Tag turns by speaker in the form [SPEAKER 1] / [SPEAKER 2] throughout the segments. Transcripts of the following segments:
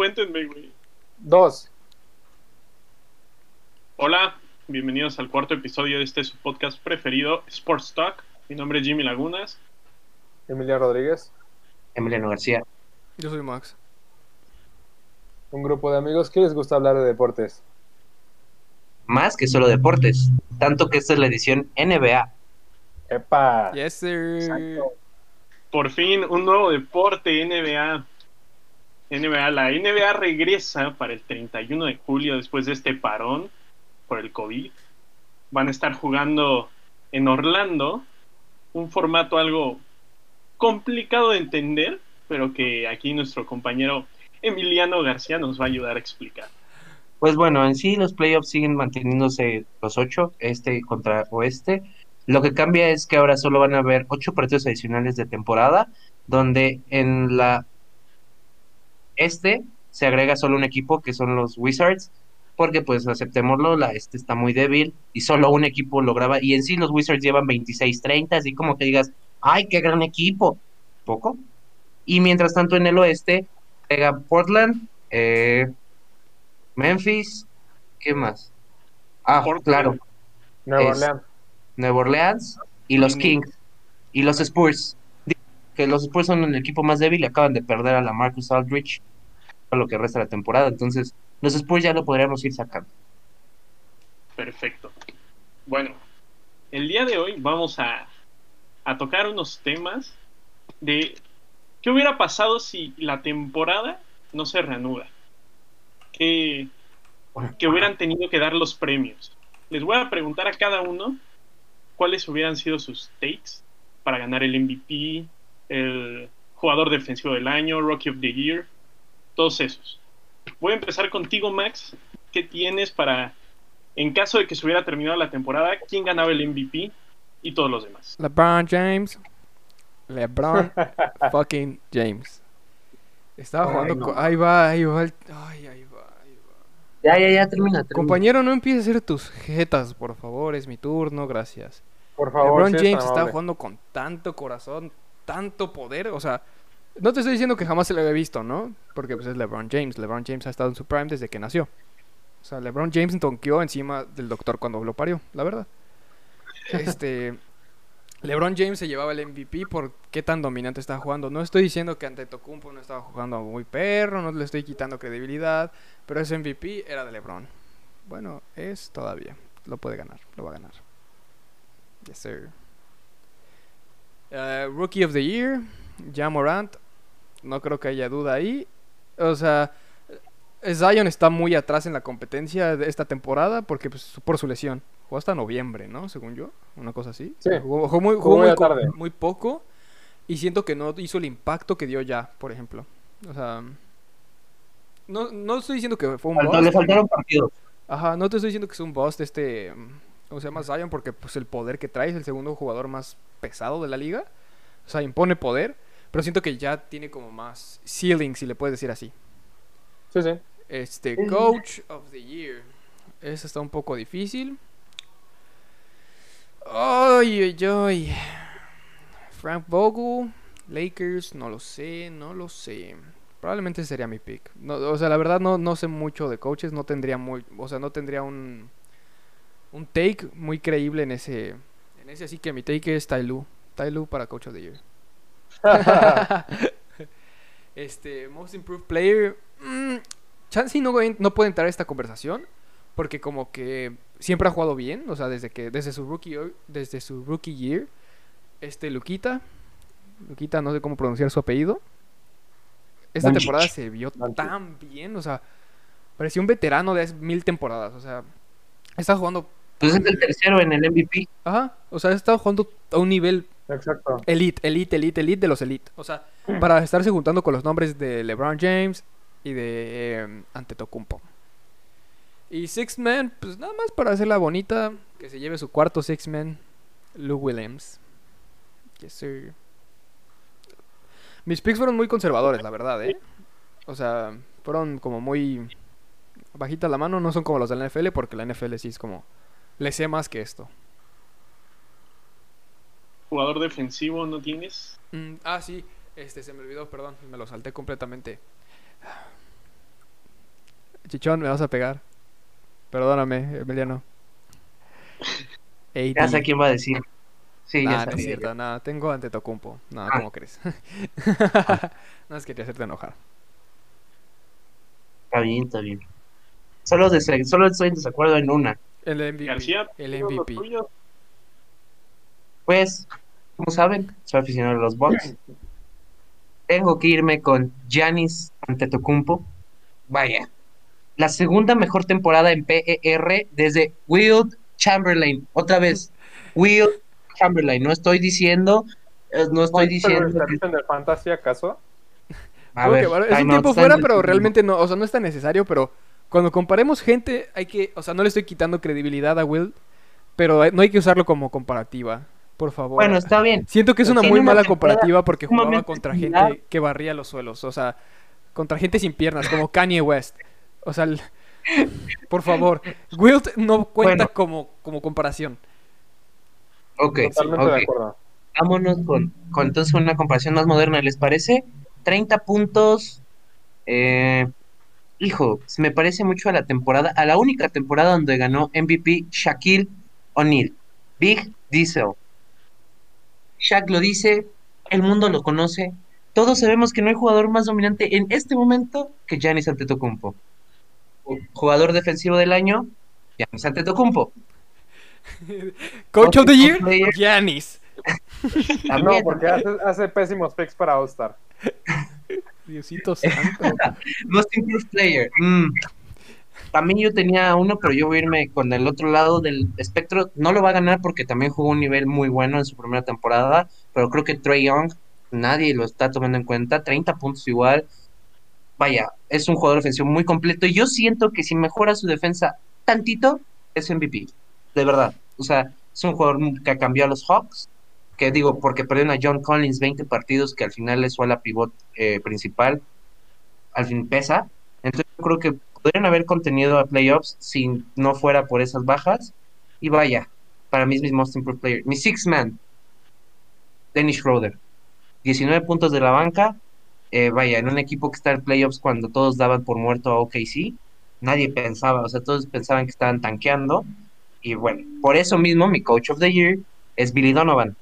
[SPEAKER 1] cuéntenme, güey.
[SPEAKER 2] Dos.
[SPEAKER 1] Hola, bienvenidos al cuarto episodio de este su podcast preferido, Sports Talk. Mi nombre es Jimmy Lagunas.
[SPEAKER 2] Emilia Rodríguez.
[SPEAKER 3] Emiliano García.
[SPEAKER 4] Yo soy Max.
[SPEAKER 2] Un grupo de amigos que les gusta hablar de deportes.
[SPEAKER 3] Más que solo deportes, tanto que esta es la edición NBA.
[SPEAKER 2] ¡Epa!
[SPEAKER 4] Yes, sir.
[SPEAKER 2] Exacto.
[SPEAKER 1] Por fin, un nuevo deporte, NBA. NBA, la NBA regresa para el 31 de julio después de este parón por el COVID. Van a estar jugando en Orlando, un formato algo complicado de entender, pero que aquí nuestro compañero Emiliano García nos va a ayudar a explicar.
[SPEAKER 3] Pues bueno, en sí los playoffs siguen manteniéndose los ocho, este contra oeste. Lo que cambia es que ahora solo van a haber ocho partidos adicionales de temporada, donde en la este se agrega solo un equipo que son los Wizards, porque pues aceptémoslo, la este está muy débil y solo un equipo lograba, y en sí los Wizards llevan 26-30, así como que digas, ¡ay, qué gran equipo! Poco. Y mientras tanto en el oeste agrega Portland, eh, Memphis, ¿qué más? Ah,
[SPEAKER 1] Portland.
[SPEAKER 3] claro,
[SPEAKER 2] Nueva Orleans.
[SPEAKER 3] Nueva Orleans y los Kings y los Spurs. Que los Spurs son el equipo más débil y acaban de perder a la Marcus Aldrich a lo que resta la temporada. Entonces, los Spurs ya lo podríamos ir sacando.
[SPEAKER 1] Perfecto. Bueno, el día de hoy vamos a, a tocar unos temas de qué hubiera pasado si la temporada no se reanuda. ¿Qué, que hubieran tenido que dar los premios. Les voy a preguntar a cada uno cuáles hubieran sido sus takes para ganar el MVP, el jugador defensivo del año, Rookie of the Year, todos esos. Voy a empezar contigo, Max. ¿Qué tienes para, en caso de que se hubiera terminado la temporada, quién ganaba el MVP y todos los demás?
[SPEAKER 4] LeBron James. LeBron fucking James. Estaba
[SPEAKER 2] Ay,
[SPEAKER 4] jugando.
[SPEAKER 2] no.
[SPEAKER 4] co- Ahí va, ahí va. el- Ay, ahí va, ahí va.
[SPEAKER 3] Ya, ya, ya, termina. termina.
[SPEAKER 4] Compañero, no empieces a hacer tus jetas, por favor. Es mi turno, gracias.
[SPEAKER 2] Por favor.
[SPEAKER 4] LeBron James estaba jugando con tanto corazón, tanto poder. O sea, no te estoy diciendo que jamás se lo había visto, ¿no? Porque pues es LeBron James. LeBron James ha estado en su prime desde que nació. O sea, LeBron James tonqueó encima del doctor cuando lo parió, la verdad. Este. LeBron James se llevaba el MVP por qué tan dominante estaba jugando. No estoy diciendo que ante Tocumpo no estaba jugando muy perro, no le estoy quitando credibilidad, pero ese MVP era de LeBron. Bueno, es todavía. Lo puede ganar, lo va a ganar. Yes, sir. Uh, Rookie of the Year, Ja Morant. No creo que haya duda ahí. O sea, eh, Zion está muy atrás en la competencia de esta temporada porque pues, por su lesión. Jugó hasta noviembre, ¿no? Según yo. Una cosa así.
[SPEAKER 2] Sí.
[SPEAKER 4] Jugó, jugó muy,
[SPEAKER 2] Jugó tarde.
[SPEAKER 4] muy poco. Y siento que no hizo el impacto que dio ya, por ejemplo. O sea... No, no estoy diciendo que fue un
[SPEAKER 3] Faltó-
[SPEAKER 4] bust.
[SPEAKER 3] le faltaron partidos.
[SPEAKER 4] Ajá, no te estoy diciendo que es un bust este, mm, ¿cómo se llama Zion? Porque pues el poder que trae es el segundo jugador más pesado de la liga. O sea, impone poder, pero siento que ya tiene como más ceiling, si le puedes decir así.
[SPEAKER 2] Sí, sí.
[SPEAKER 4] Este. Coach of the Year. Ese está un poco difícil. Ay, ay, ay. Frank Vogel, Lakers, no lo sé, no lo sé. Probablemente sería mi pick. No, o sea, la verdad no, no sé mucho de coaches, no tendría muy, o sea, no tendría un un take muy creíble en ese en ese así que mi take es Tyloo. Tyloo para Coach of the Year. este, Most Improved Player. mm, Chansey no, no puede entrar a esta conversación. Porque como que siempre ha jugado bien. O sea, desde que. Desde su rookie desde su rookie year. Este Luquita. Luquita, no sé cómo pronunciar su apellido. Esta temporada se vio tan bien. O sea, parecía un veterano de hace mil temporadas. O sea, está jugando.
[SPEAKER 3] Pues es el tercero en el MVP.
[SPEAKER 4] Ajá. O sea, está jugando a un nivel
[SPEAKER 2] Exacto.
[SPEAKER 4] Elite, elite, elite, elite de los elite. O sea, para estarse juntando con los nombres de LeBron James y de eh, Antetokounmpo. Y Six Man, pues nada más para hacerla bonita, que se lleve su cuarto Six Man, Lou Williams. Yes, sir. Mis picks fueron muy conservadores, la verdad, ¿eh? O sea, fueron como muy bajita la mano, no son como los de la NFL, porque la NFL sí es como, le sé más que esto.
[SPEAKER 1] Jugador defensivo no tienes.
[SPEAKER 4] Mm, ah, sí, este se me olvidó, perdón, me lo salté completamente. Chichón, me vas a pegar. Perdóname, Emiliano.
[SPEAKER 3] Ya sé quién va a decir. Sí, ya
[SPEAKER 4] Nah, no es cierto, nada, tengo ante Tocumpo. No,
[SPEAKER 3] Ah.
[SPEAKER 4] ¿cómo crees? no es quería hacerte enojar.
[SPEAKER 3] Está bien, está bien. Solo, dese- solo estoy en desacuerdo en una.
[SPEAKER 4] El MVP.
[SPEAKER 3] Pues, como saben, soy aficionado a los Bucks. Tengo que irme con Giannis Antetokounmpo. Vaya, la segunda mejor temporada en PER desde Will Chamberlain. Otra vez, Will Chamberlain. No estoy diciendo, eh, no estoy diciendo que...
[SPEAKER 2] ¿Están de fantasy acaso?
[SPEAKER 3] A ver,
[SPEAKER 4] que, bueno, es un tiempo fuera, pero realmente no, o sea, no es tan necesario, pero cuando comparemos gente, hay que, o sea, no le estoy quitando credibilidad a Will, pero no hay que usarlo como comparativa, por favor.
[SPEAKER 3] Bueno, está bien.
[SPEAKER 4] Siento que es una
[SPEAKER 3] Tiene
[SPEAKER 4] muy
[SPEAKER 3] una
[SPEAKER 4] mala comparativa porque jugaba contra
[SPEAKER 3] similar.
[SPEAKER 4] gente que barría los suelos, o sea, contra gente sin piernas, como Kanye West. O sea, el- por favor, Wilt no cuenta
[SPEAKER 3] Bueno.
[SPEAKER 4] como, como comparación.
[SPEAKER 3] Ok,
[SPEAKER 2] Totalmente
[SPEAKER 3] ok.
[SPEAKER 2] de acuerdo.
[SPEAKER 3] Vámonos con, con entonces una comparación más moderna, ¿les parece? 30 puntos. eh, hijo, se me parece mucho a la temporada, a la única temporada donde ganó MVP Shaquille O'Neal. Big Diesel. Shaq lo dice, el mundo lo conoce. Todos sabemos que no hay jugador más dominante en este momento que Giannis Antetokounmpo. Jugador defensivo del año, Giannis Antetokounmpo.
[SPEAKER 4] Coach of the Year. Giannis.
[SPEAKER 2] No,
[SPEAKER 3] También,
[SPEAKER 2] porque hace, hace pésimos picks para All-Star.
[SPEAKER 4] Diosito santo.
[SPEAKER 3] Most Improved Player. mm. También yo tenía uno, pero yo voy a irme con el otro lado del espectro. No lo va a ganar porque también jugó un nivel muy bueno en su primera temporada, pero creo que Trey Young, nadie lo está tomando en cuenta. 30 puntos igual. Vaya, es un jugador ofensivo muy completo. Yo siento que si mejora su defensa tantito, es MVP. De verdad. O sea, es un jugador que cambió a los Hawks. Que digo, porque perdieron a John Collins 20 partidos, que al final es su ala pivot eh, principal. Al fin pesa. Entonces yo creo que podrían haber contenido a playoffs si no fuera por esas bajas. Y vaya, para mí es mi most improved player. Mi six man, Dennis Schroeder. 19 puntos de la banca. Eh, vaya, en un equipo que está en playoffs cuando todos daban por muerto a OKC. Nadie pensaba, o sea, todos pensaban que estaban tanqueando. Y bueno, por eso mismo mi coach of the year es Billy Donovan.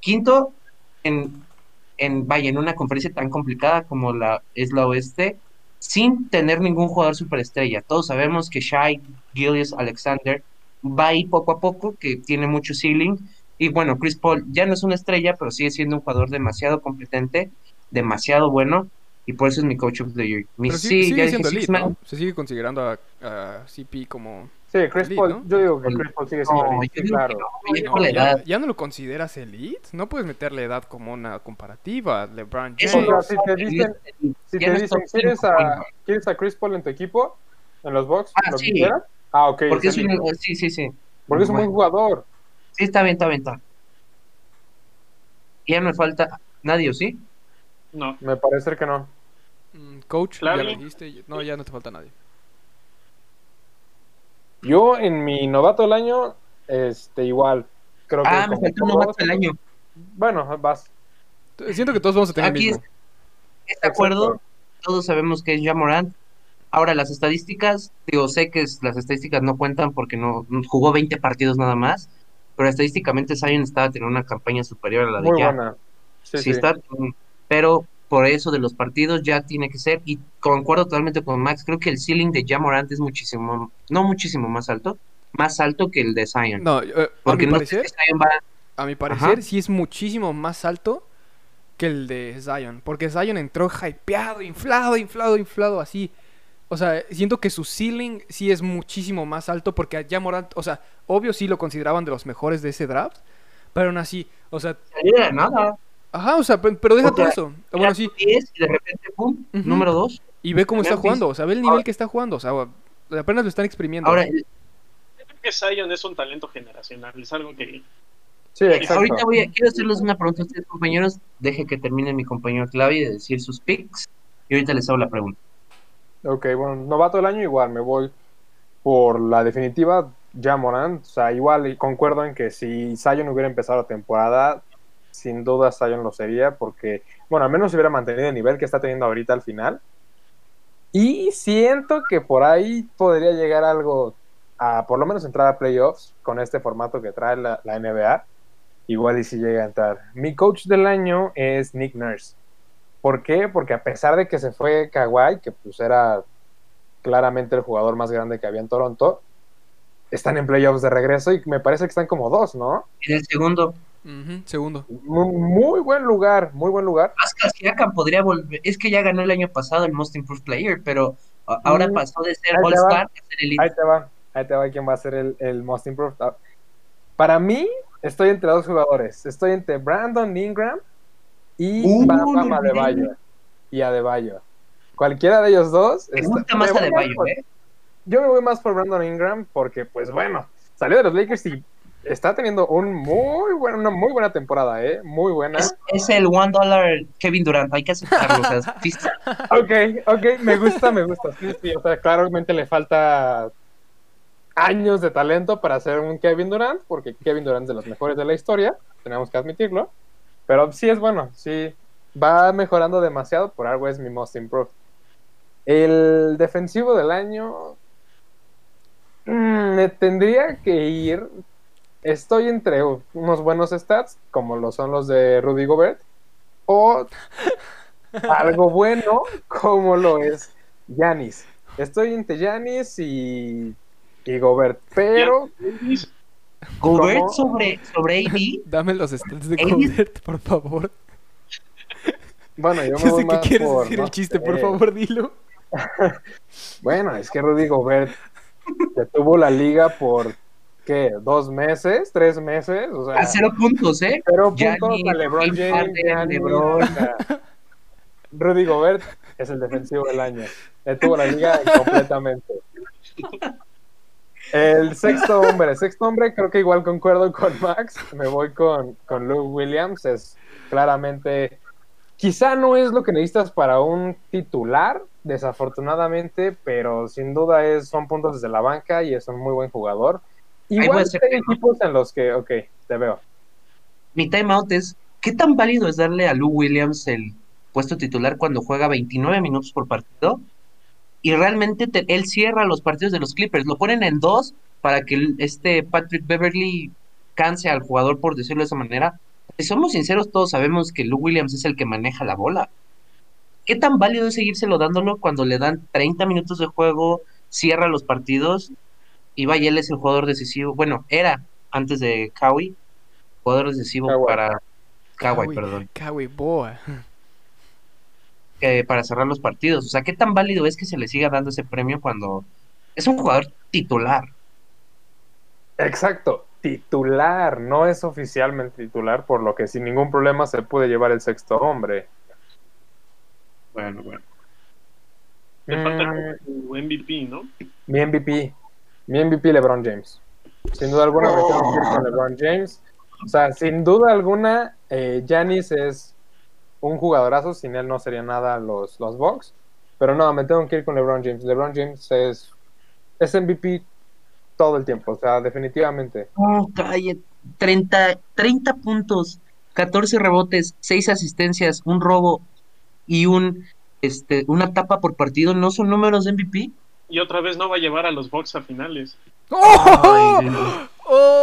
[SPEAKER 3] Quinto, en, en vaya, en una conferencia tan complicada como la es la oeste, sin tener ningún jugador superestrella. Todos sabemos que Shai Gillius Alexander va ahí poco a poco, que tiene mucho ceiling. Y bueno, Chris Paul ya no es una estrella, pero sigue siendo un jugador demasiado competente, demasiado bueno, y por eso es mi coach of the year. Mi,
[SPEAKER 4] Pero sí- sigue siendo
[SPEAKER 3] man.
[SPEAKER 4] ¿no? Se sigue considerando a, a CP como...
[SPEAKER 2] Sí, Chris
[SPEAKER 4] Elite,
[SPEAKER 2] Paul,
[SPEAKER 4] ¿no?
[SPEAKER 2] yo digo que Chris Paul sigue siendo
[SPEAKER 3] No,
[SPEAKER 2] elite, claro.
[SPEAKER 3] no, ya
[SPEAKER 4] No, ya, lo consideras elite. No puedes meterle edad como una comparativa. LeBron James.
[SPEAKER 2] O
[SPEAKER 3] lo
[SPEAKER 2] sea, si te dicen- Si te dicen, ¿quieres a. ¿quieres a Chris Paul en tu equipo? ¿En los Bucks?
[SPEAKER 3] Ah,
[SPEAKER 2] ¿Lo
[SPEAKER 3] sí.
[SPEAKER 2] quisieras? Ah, ok.
[SPEAKER 3] Porque
[SPEAKER 2] es
[SPEAKER 3] es un,
[SPEAKER 2] elite.
[SPEAKER 3] sí, sí, sí.
[SPEAKER 2] Porque es un buen jugador.
[SPEAKER 3] Sí, está bien, está bien, está. Ya no me falta nadie, ¿o sí?
[SPEAKER 1] No.
[SPEAKER 2] Me parece que no.
[SPEAKER 4] Mm, Coach, ya lo dijiste. No, ya no te falta nadie.
[SPEAKER 2] Yo en mi novato del año, este, igual. Creo que
[SPEAKER 3] Ah, me
[SPEAKER 2] como
[SPEAKER 3] faltó
[SPEAKER 2] todos-
[SPEAKER 3] novato del año.
[SPEAKER 2] Bueno, vas.
[SPEAKER 4] Siento que todos vamos a tener
[SPEAKER 3] Aquí
[SPEAKER 4] el mismo.
[SPEAKER 3] ¿Estás de acuerdo?
[SPEAKER 2] Exacto.
[SPEAKER 3] Todos sabemos que es ya Morant. Ahora, las estadísticas, digo, sé que es- las estadísticas no cuentan porque no jugó 20 partidos nada más, pero estadísticamente Zion estaba teniendo una campaña superior a la de
[SPEAKER 2] Muy
[SPEAKER 3] ya.
[SPEAKER 2] buena. Sí,
[SPEAKER 3] Sí,
[SPEAKER 2] sí.
[SPEAKER 3] está, mm, pero por eso de los partidos ya tiene que ser, y concuerdo totalmente con Max, creo que el ceiling de Jamorant es muchísimo, no muchísimo más alto, más alto que el de Zion.
[SPEAKER 4] No, eh, a
[SPEAKER 3] porque
[SPEAKER 4] mi
[SPEAKER 3] no
[SPEAKER 4] parecer,
[SPEAKER 3] sé si Zion va,
[SPEAKER 4] a mi parecer
[SPEAKER 3] Ajá.
[SPEAKER 4] sí es muchísimo más alto que el de Zion. Porque Zion entró hypeado, inflado, inflado, inflado, así. O sea, siento que su ceiling sí es muchísimo más alto porque ya Morant, o sea, obvio sí lo consideraban de los mejores de ese draft, pero aún así, o sea,
[SPEAKER 3] de nada.
[SPEAKER 4] Ajá, o sea, pe- pero deja
[SPEAKER 3] O
[SPEAKER 4] todo eso. Ah, Bueno, sí,
[SPEAKER 3] 10 y de repente, pum,
[SPEAKER 4] Ujú.
[SPEAKER 3] número 2.
[SPEAKER 4] y ve cómo está
[SPEAKER 3] Memphis.
[SPEAKER 4] jugando, o sea, ve el nivel que está jugando, o sea, apenas lo están exprimiendo.
[SPEAKER 3] Ahora,
[SPEAKER 1] Yo creo que Zion es un talento generacional. Es algo que.
[SPEAKER 2] Sí, exacto.
[SPEAKER 3] ahorita voy a, quiero hacerles una pregunta a ustedes, compañeros. Deje que termine mi compañero Clavi de decir sus picks y ahorita les hago la pregunta.
[SPEAKER 2] Ok, bueno, novato del año igual, me voy por la definitiva, ya Morant. O sea, igual concuerdo en que si Zion hubiera empezado la temporada, sin duda Zion lo sería, porque, bueno, al menos si hubiera mantenido el nivel que está teniendo ahorita al final. Y siento que por ahí podría llegar algo a por lo menos entrar a playoffs con este formato que trae la, la NBA. Igual y si llega a entrar. Mi coach del año es Nick Nurse. ¿Por qué? Porque a pesar de que se fue Kawhi, que pues era claramente el jugador más grande que había en Toronto, están en playoffs de regreso y me parece que están como dos, ¿no?
[SPEAKER 3] En el segundo,
[SPEAKER 4] Segundo.
[SPEAKER 2] Muy, muy buen lugar, muy buen lugar.
[SPEAKER 3] Pascal Siakam podría volver. Es que ya ganó el año pasado el Most Improved Player, pero ahora
[SPEAKER 2] Mm,
[SPEAKER 3] pasó de ser All-Star a ser Elite.
[SPEAKER 2] Ahí te va, ahí te va quién va a ser el, el most improved. Ah, Para mí, estoy entre dos jugadores. Estoy entre Brandon Ingram y
[SPEAKER 3] Uh,
[SPEAKER 2] Bam Bam
[SPEAKER 3] no
[SPEAKER 2] Adebayo. Y Adebayo. Cualquiera de ellos dos.
[SPEAKER 3] Me
[SPEAKER 2] está-
[SPEAKER 3] gusta más
[SPEAKER 2] me voy
[SPEAKER 3] Adebayo,
[SPEAKER 2] por-
[SPEAKER 3] ¿eh?
[SPEAKER 2] Yo me voy más por Brandon Ingram porque, pues bueno, salió de los Lakers y está teniendo un muy buen, una muy buena temporada, ¿eh? Muy buena.
[SPEAKER 3] Es, es el one dollar Kevin Durant, hay que aceptarlo. o sea,
[SPEAKER 2] Ok, ok, me gusta, me gusta. Sí, sí, o sea, claramente le falta años de talento para ser un Kevin Durant, porque Kevin Durant es de los mejores de la historia, tenemos que admitirlo. Pero sí es bueno, sí, va mejorando demasiado, por algo es mi most improved. El defensivo del año mm, me tendría que ir. Estoy entre unos buenos stats, como lo son los de Rudy Gobert, o algo bueno como lo es Yanis. Estoy entre Yanis y, y Gobert, pero
[SPEAKER 3] Gobert
[SPEAKER 2] ¿Cómo?
[SPEAKER 3] sobre, sobre AD.
[SPEAKER 4] Dame los stats de. Gobert, por favor.
[SPEAKER 2] bueno, yo me
[SPEAKER 4] Yo
[SPEAKER 2] voy
[SPEAKER 4] sé que quieres
[SPEAKER 2] por,
[SPEAKER 4] decir
[SPEAKER 2] no
[SPEAKER 4] el chiste,
[SPEAKER 2] sé.
[SPEAKER 4] por favor, dilo.
[SPEAKER 2] Bueno, es que Rudy Gobert detuvo la liga por ¿qué? ¿Dos meses? ¿Tres meses? O sea,
[SPEAKER 3] A cero puntos, ¿eh?
[SPEAKER 2] cero
[SPEAKER 3] Giannis,
[SPEAKER 2] puntos a LeBron
[SPEAKER 3] James
[SPEAKER 2] Giannis,
[SPEAKER 3] LeBron.
[SPEAKER 2] Rudy Gobert es el defensivo del año. Detuvo la liga completamente. El sexto hombre, el sexto hombre, creo que igual concuerdo con Max. Me voy con, con Luke Williams. Es claramente, quizá no es lo que necesitas para un titular, desafortunadamente, pero sin duda es, son puntos desde la banca y es un muy buen jugador. Igual hay equipos en los que, ok, te veo.
[SPEAKER 3] Mi timeout es: ¿qué tan válido es darle a Lou Williams el puesto titular cuando juega 29 minutos por partido? Y realmente te- él cierra los partidos de los Clippers. Lo ponen en dos para que el- este Patrick Beverly canse al jugador, por decirlo de esa manera. Si somos sinceros, todos sabemos que Lou Williams es el que maneja la bola. ¿Qué tan válido es seguírselo dándolo cuando le dan 30 minutos de juego, cierra los partidos y vaya, él es el jugador decisivo? Bueno, era antes de Kawhi, jugador decisivo
[SPEAKER 2] Kawhi.
[SPEAKER 3] para Kawhi,
[SPEAKER 4] Kawhi,
[SPEAKER 3] perdón,
[SPEAKER 4] Kawhi Boa.
[SPEAKER 3] eh, para cerrar los partidos. O sea, ¿qué tan válido es que se le siga dando ese premio cuando es un jugador titular?
[SPEAKER 2] Exacto, titular, no es oficialmente titular, por lo que sin ningún problema se puede llevar el sexto hombre.
[SPEAKER 3] Bueno, bueno.
[SPEAKER 1] Le falta
[SPEAKER 2] Mm,
[SPEAKER 1] tu MVP, ¿no?
[SPEAKER 2] mi MVP, mi MVP LeBron James. Sin duda alguna me tengo que ir con LeBron James. O sea, sin duda alguna, eh, Giannis es un jugadorazo, sin él no sería nada los, los Bucks. Pero no, me tengo que ir con LeBron James. LeBron James es, es MVP todo el tiempo, o sea, definitivamente.
[SPEAKER 3] No, cállate. 30, 30 puntos, 14 rebotes, 6 asistencias, un robo y un este una tapa por partido no son números de MVP.
[SPEAKER 1] Y otra vez no va a llevar a los Bucks a finales.
[SPEAKER 4] ¡Oh! ¡Oh!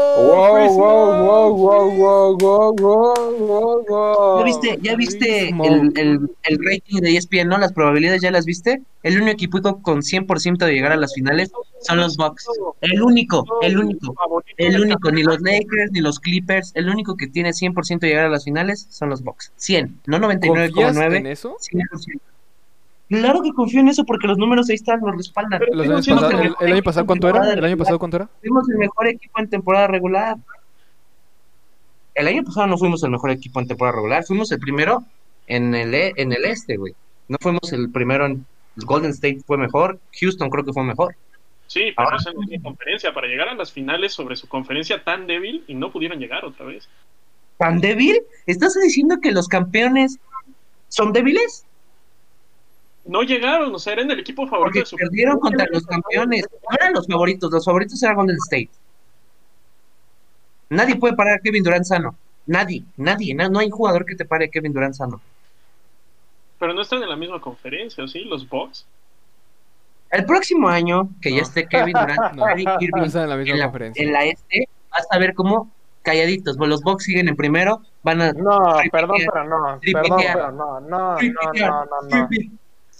[SPEAKER 3] ¿Ya viste, ya viste el, el, el rating de ESPN, ¿no? Las probabilidades ya las viste. El único equipo con 100% de llegar a las finales son los Bucks. El único, el único. El único, ni los Lakers ni los Clippers, el único que tiene 100% de llegar a las finales son los Bucks. 100, no
[SPEAKER 4] ¿Confías en
[SPEAKER 3] 99,9,
[SPEAKER 4] eso?
[SPEAKER 3] 100%. Claro que confío en eso porque los números ahí están, los respaldan.
[SPEAKER 1] Pero
[SPEAKER 4] Los años
[SPEAKER 1] el
[SPEAKER 4] el, el año pasado cuánto era? ¿El año pasado cuánto era?
[SPEAKER 3] Fuimos el mejor equipo en temporada regular. El año pasado no fuimos el mejor equipo en temporada regular, fuimos el primero en el, e- en el este, güey. No fuimos el primero en Golden State fue mejor, Houston creo que fue mejor.
[SPEAKER 1] Sí, pero
[SPEAKER 3] Ahora-
[SPEAKER 1] es en la conferencia para llegar a las finales sobre su conferencia tan débil y no pudieron llegar otra vez.
[SPEAKER 3] ¿Tan débil? ¿Estás diciendo que los campeones son débiles?
[SPEAKER 1] No llegaron, o sea, eran el equipo favorito
[SPEAKER 3] Porque
[SPEAKER 1] de su
[SPEAKER 3] perdieron contra los campeones. No eran los favoritos, los favoritos eran Golden State. Nadie puede parar a Kevin Durant sano. Nadie, nadie, na- no hay jugador que te pare a Kevin Durant sano.
[SPEAKER 1] Pero no están en la misma conferencia, ¿o sí? Los Bucks.
[SPEAKER 3] El próximo año, que ya esté Kevin Durant,
[SPEAKER 4] No.
[SPEAKER 3] Irving
[SPEAKER 4] No están en la misma
[SPEAKER 3] en la,
[SPEAKER 4] conferencia.
[SPEAKER 3] en la este, vas a ver cómo calladitos. Bueno, los Bucks siguen en primero, van a
[SPEAKER 2] No, perdón, pero no. Perdón, pero no. No, no, no, no,